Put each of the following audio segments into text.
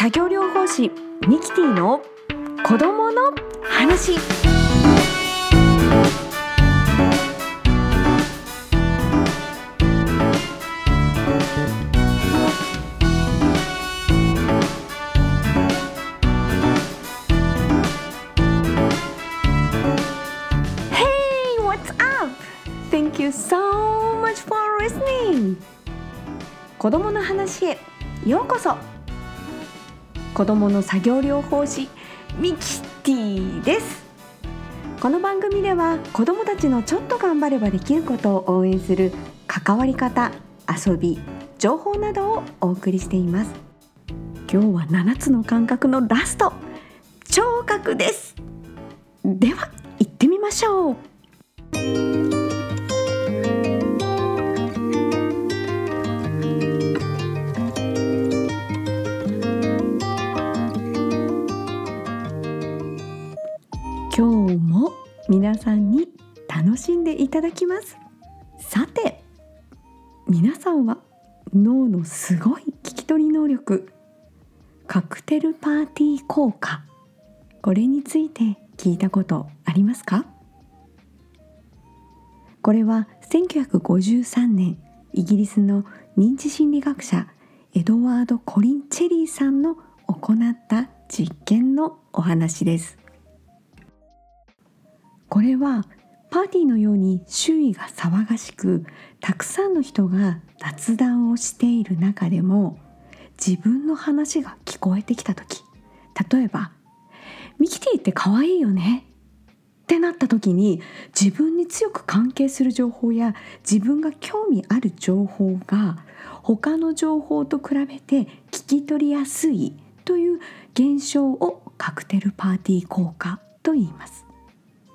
作業療法士ミキティの子供の話。子供の話へようこそ。子供の作業療法士ミキティです。この番組では子供たちのちょっと頑張ればできることを応援する関わり方遊び情報などをお送りしています。今日は7つの感覚のラスト聴覚です。では行ってみましょう。皆さんに楽しんでいただきます。さて皆さんは脳のすごい聞き取り能力カクテルパーティー効果これについて聞いたことありますか？これは1953年イギリスの認知心理学者エドワード・コリン・チェリーさんの行った実験のお話です。これはパーティーのように周囲が騒がしくたくさんの人が雑談をしている中でも自分の話が聞こえてきた時例えば「ミキティって可愛いよね」ってなった時に自分に強く関係する情報や自分が興味ある情報が他の情報と比べて聞き取りやすいという現象をカクテルパーティー効果と言います。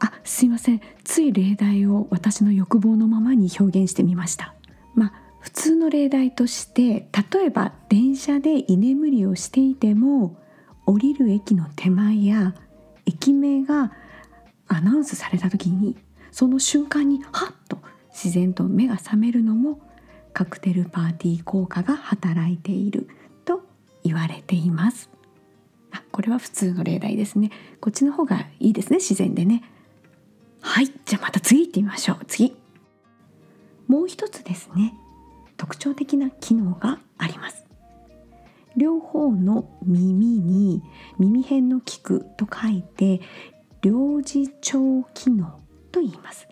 あすいません。つい例題を私の欲望のままに表現してみました。まあ普通の例題として例えば電車で居眠りをしていても降りる駅の手前や駅名がアナウンスされた時にその瞬間にハッと自然と目が覚めるのもカクテルパーティー効果が働いていると言われています。あこれは普通の例題ですね。こっちの方がいいですね自然でね。はいじゃあまた次行ってみましょう。次。もう一つですね。特徴的な機能があります。両方の耳に耳辺の聞くと書いて両耳聴機能と言います。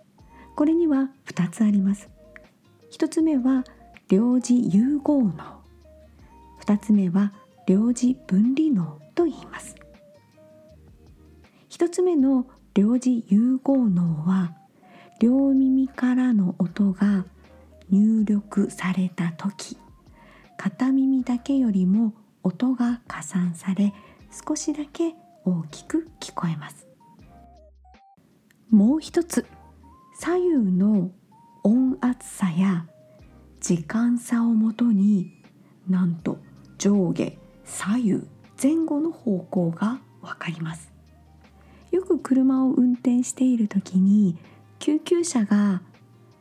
これには2つあります。1つ目は両耳融合脳2つ目は両耳分離脳と言います。1つ目の両耳融合脳は両耳からの音が入力された時片耳だけよりも音が加算され少しだけ大きく聞こえます。もう一つ左右の音圧差や時間差をもとになんと上下左右前後の方向がわかります。よく車を運転している時に救急車が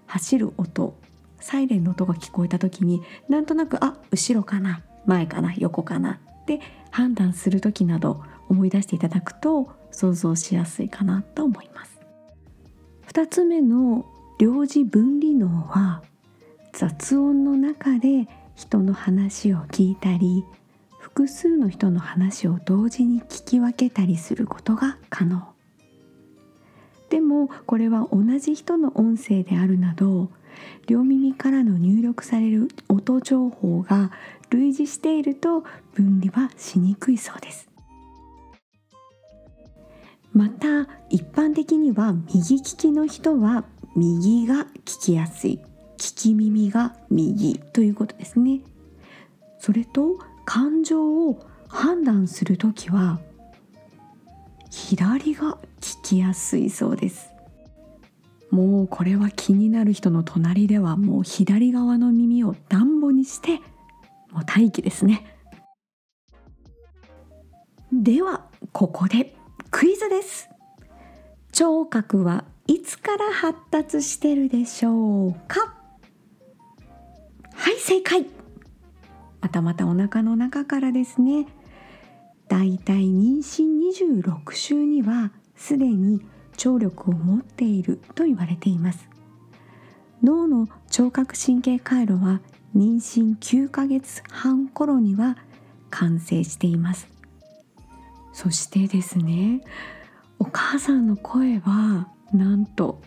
走る音サイレンの音が聞こえた時になんとなくあ後ろかな前かな横かなって判断する時など思い出していただくと想像しやすいかなと思います。2つ目の領事分離脳は雑音の中で人の話を聞いたり複数の人の話を同時に聞き分けたりすることが可能。でもこれは同じ人の音声であるなど両耳からの入力される音情報が類似していると分離はしにくいそうです。また一般的には右利きの人は右が聞きやすい。聞き耳が右ということですね。それと感情を判断する時は左が聞きやすいそうです。もうこれは気になる人の隣ではもう左側の耳を暖房にしてもう待機ですね。ではここでクイズです。聴覚はいつから発達してるでしょうか？はい正解。またまたお腹の中からですね。だいたい妊娠26週にはすでに聴力を持っていると言われています。脳の聴覚神経回路は妊娠9ヶ月半頃には完成しています。そしてですねお母さんの声はなんと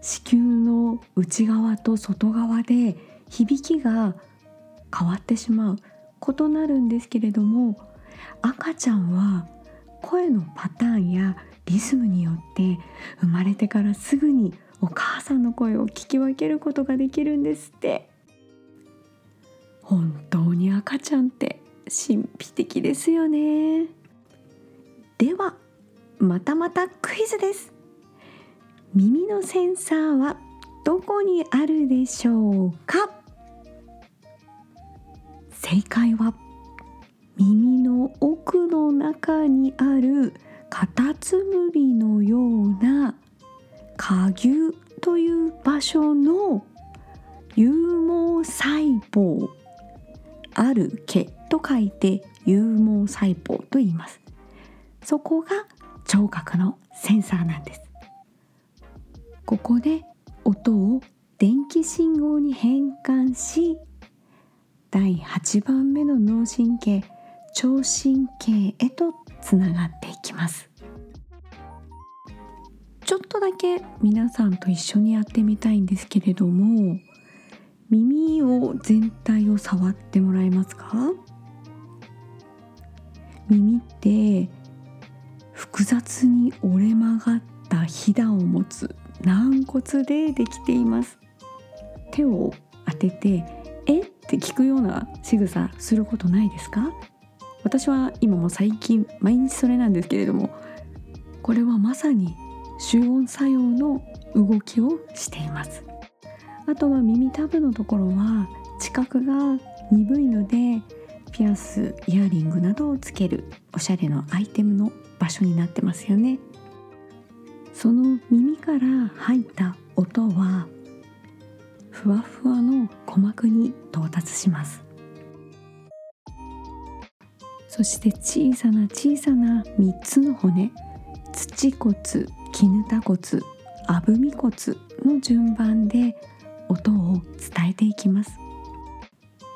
子宮の内側と外側で響きが変わってしまう異なるんですけれども赤ちゃんは声のパターンやリズムによって生まれてからすぐにお母さんの声を聞き分けることができるんですって。本当に赤ちゃんって神秘的ですよね。ではまたまたクイズです。耳のセンサーはどこにあるでしょうか？正解は耳の奥の中にあるカタツムリのような下牛という場所の有毛細胞。ある毛と書いて有毛細胞と言います。そこが聴覚のセンサーなんです。ここで音を電気信号に変換し第8番目の脳神経聴神経へとつながっていきます。ちょっとだけ皆さんと一緒にやってみたいんですけれども耳を全体を触ってもらえますか？耳って複雑に折れ曲がったひだを持つ軟骨でできています。手を当ててえ？って聞くような仕草することないですか？私は今も最近毎日それなんですけれどもこれはまさに集音作用の動きをしています。あとは耳たぶのところは知覚が鈍いのでピアスイヤリングなどをつけるおしゃれのアイテムの場所になってますよね。その耳から入った音はふわふわの鼓膜に到達します。そして小さな小さな3つの骨土骨絹田骨あぶみ骨の順番で音を伝えていきます。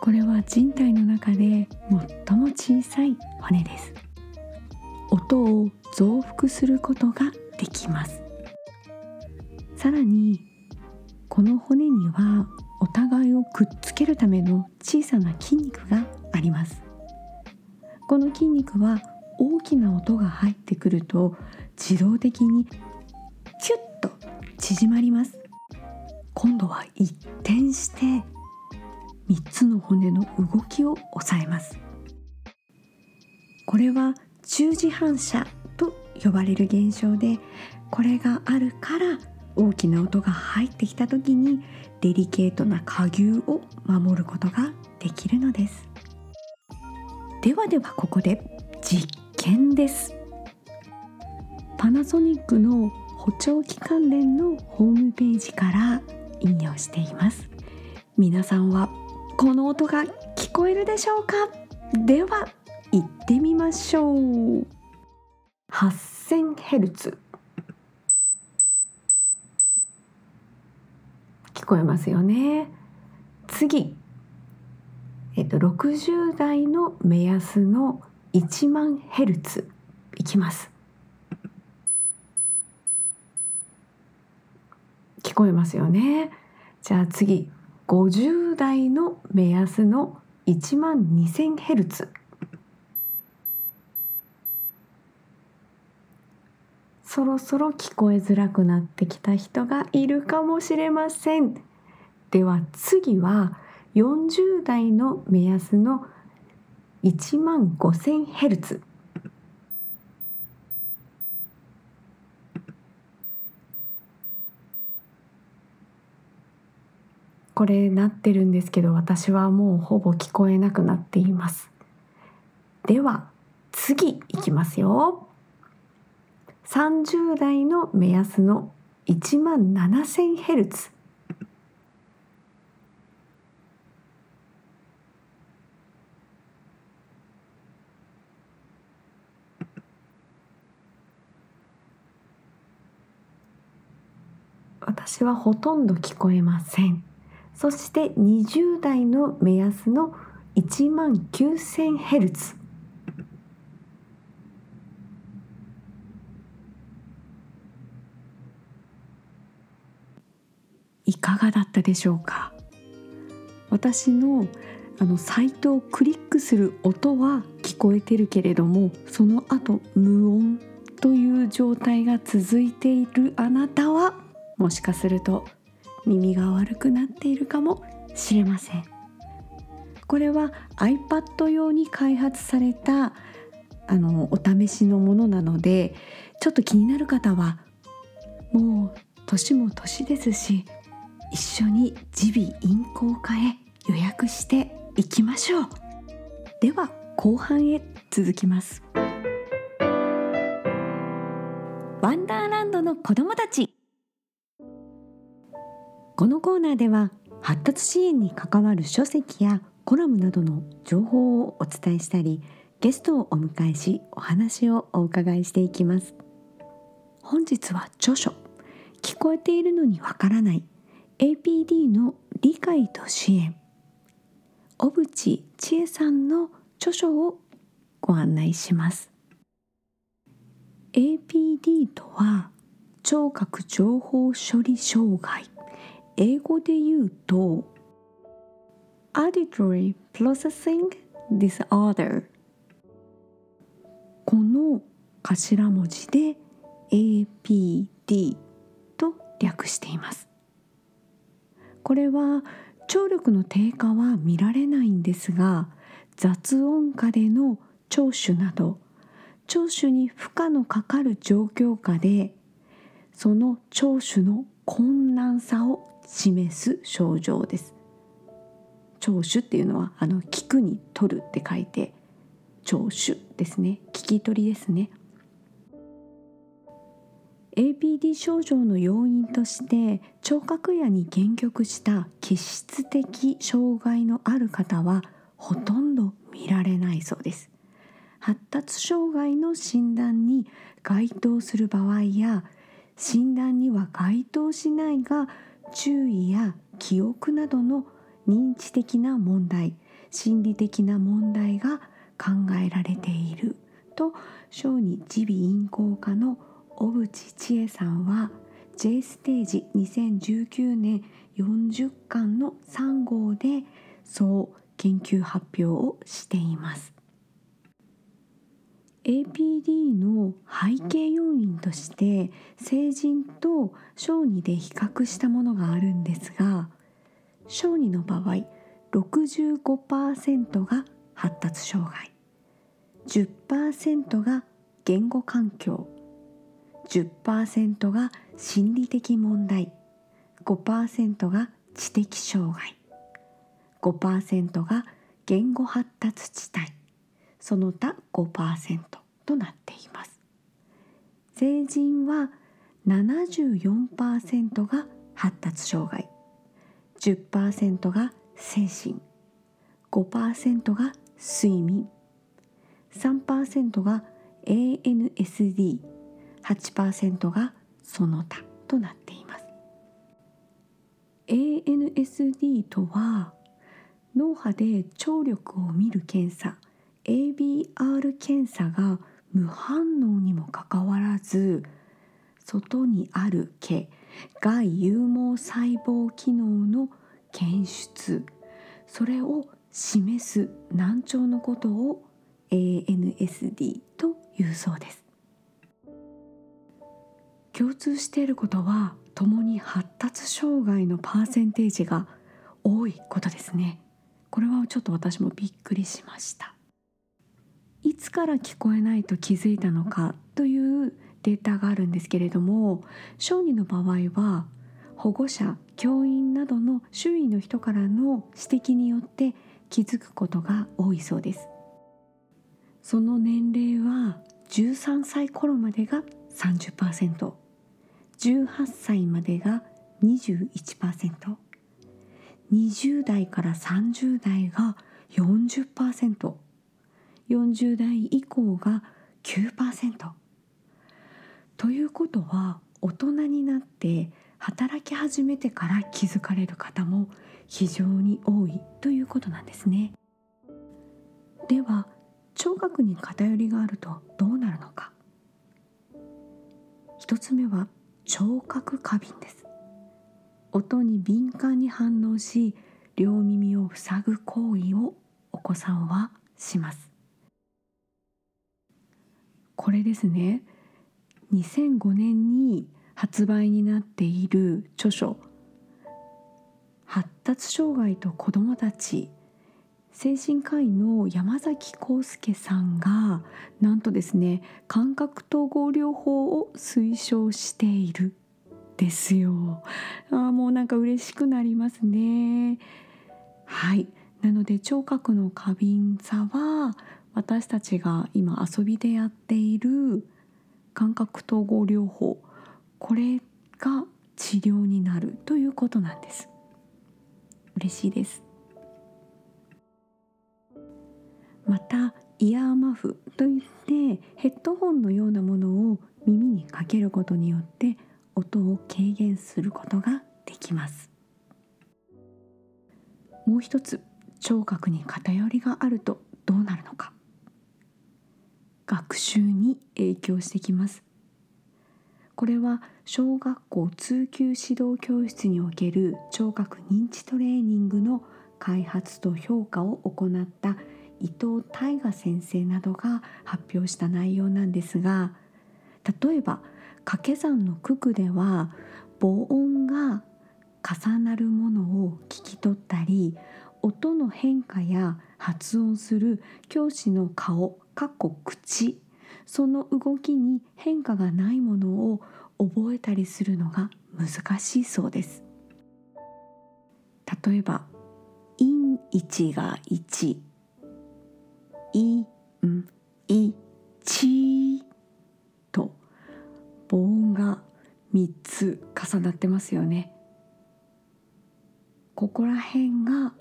これは人体の中で最も小さい骨です。音を増幅することができます。さらにこの骨にはお互いをくっつけるための小さな筋肉があります。この筋肉は大きな音が入ってくると自動的にキュッと縮まります。今度は一転して3つの骨の動きを抑えます。これは中磁反射と呼ばれる現象でこれがあるから大きな音が入ってきた時にデリケートな下牛を守ることができるのです。ではではここで実験です。パナソニックの補聴器関連のホームページから引用しています。皆さんはこの音が聞こえるでしょうか？では行ってみましょう。8000Hz こえますよね。次。えっと60代の目安の1万ヘルツ。いきます。聞こえますよね。じゃあ次。50代の目安の1万2000ヘルツ。そろそろ聞こえづらくなってきた人がいるかもしれません。では次は40代の目安の1万5000ヘルツ。これなってるんですけど私はもうほぼ聞こえなくなっています。では次いきますよ。30代の目安の1万 7000Hz 私はほとんど聞こえません。そして20代の目安の1万 9000Hz がだったでしょうか？私のあのサイトをクリックする音は聞こえてるけれどもその後無音という状態が続いているあなたはもしかすると耳が悪くなっているかもしれません。これは iPad 用に開発されたあのお試しのものなのでちょっと気になる方はもう年も年ですし一緒に耳鼻咽喉科へ予約していきましょう。では後半へ続きます。ワンダーランドの子供たち。このコーナーでは発達支援に関わる書籍やコラムなどの情報をお伝えしたりゲストをお迎えしお話をお伺いしていきます。本日は著書。聞こえているのにわからない。APD の理解と支援。小渕千恵さんの著書をご案内します。APD とは聴覚情報処理障害。英語で言うと Auditory Processing Disorder この頭文字で APD と略しています。これは聴力の低下は見られないんですが雑音下での聴取など聴取に負荷のかかる状況下でその聴取の困難さを示す症状です。聴取っていうのはあの聞くに取るって書いて聴取ですね。聞き取りですね。APD 症状の要因として聴覚野に限局した気質的障害のある方はほとんど見られないそうです。発達障害の診断に該当する場合や診断には該当しないが注意や記憶などの認知的な問題心理的な問題が考えられていると小児耳鼻咽喉科の小渕千恵さんは J ステージ2019年40巻の3号でそう研究発表をしています。APD の背景要因として成人と小児で比較したものがあるんですが小児の場合65%が発達障害10%が言語環境10%が心理的問題。5%が知的障害。5%が言語発達地帯。その他5%となっています。成人は74%が発達障害。10%が精神。5%が睡眠。3%が ANSD 8%がその他となっています。ANSD とは脳波で聴力を見る検査 ABR 検査が無反応にもかかわらず外にある毛外有毛細胞機能の検出それを示す難聴のことを ANSD というそうです。共通していることは共に発達障害のパーセンテージが多いことですね。これはちょっと私もびっくりしました。いつから聞こえないと気づいたのかというデータがあるんですけれども小児の場合は保護者教員などの周囲の人からの指摘によって気づくことが多いそうです。その年齢は13歳頃までが18歳までが 21%20 代から30代が 40%, 40代以降が9%ということは大人になって働き始めてから気づかれる方も非常に多いということなんですね。では聴覚に偏りがあるとどうなるのか。一つ目は聴覚過敏です。音に敏感に反応し両耳を塞ぐ行為をお子さんはします。これですね。2005年に発売になっている著書「発達障害と子どもたち」精神科医の山崎康介さんがなんとですね感覚統合療法を推奨しているですよ。あもうなんか嬉しくなりますね。はい。なので聴覚の過敏さは私たちが今遊びでやっている感覚統合療法。これが治療になるということなんです。嬉しいです。またイヤーマフといってヘッドホンのようなものを耳にかけることによって音を軽減することができます。もう一つ聴覚に偏りがあるとどうなるのか。学習に影響してきます。これは小学校通級指導教室における聴覚認知トレーニングの開発と評価を行った伊藤大河先生などが発表した内容なんですが例えば掛け算の九九では母音が重なるものを聞き取ったり音の変化や発音する教師の顔かっこ口その動きに変化がないものを覚えたりするのが難しいそうです。例えば「イン1が1」「インイチ」と母音が3つ重なってますよね。ここら辺が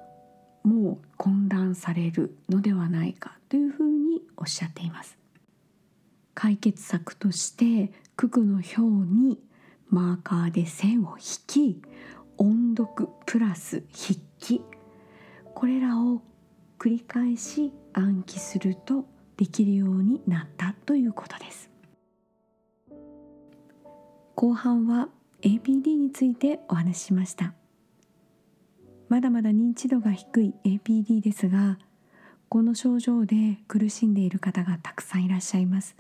もう混乱されるのではないかというふうにおっしゃっています。解決策として九九の表にマーカーで線を引き音読プラス筆記。これらを繰り返し暗記するとできるようになったということです。後半は APD についてお話ししました。まだまだ認知度が低い APD ですがこの症状で苦しんでいる方がたくさんいらっしゃいます。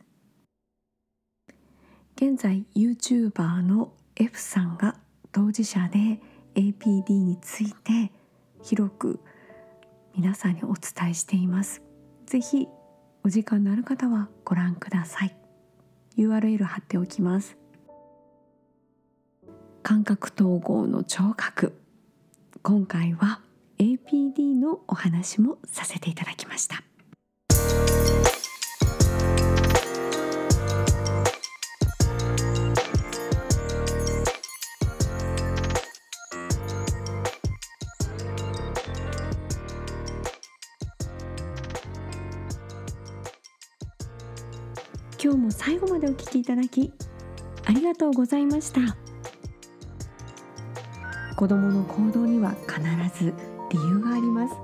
現在 YouTuber の F さんが当事者で APD について広く皆さんにお伝えしています。ぜひお時間のある方はご覧ください。URL 貼っておきます。感覚統合の聴覚。今回は APD のお話もさせていただきました。今日も最後までお聞きいただきありがとうございました。子どもの行動には必ず理由があります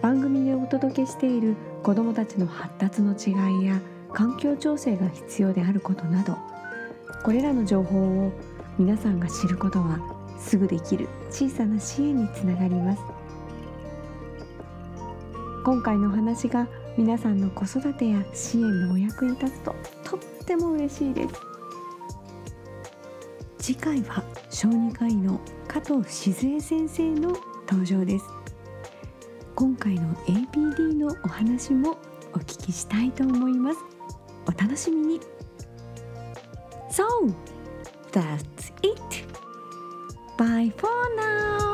番組でお届けしている子どもたちの発達の違いや環境調整が必要であることなどこれらの情報を皆さんが知ることはすぐできる小さな支援につながります今回の話が皆さんの子育てや支援のお役に立つととっても嬉しいです。次回は小児科医の加藤静江先生の登場です。今回の APD のお話もお聞きしたいと思います。お楽しみに。So that's it. Bye for now.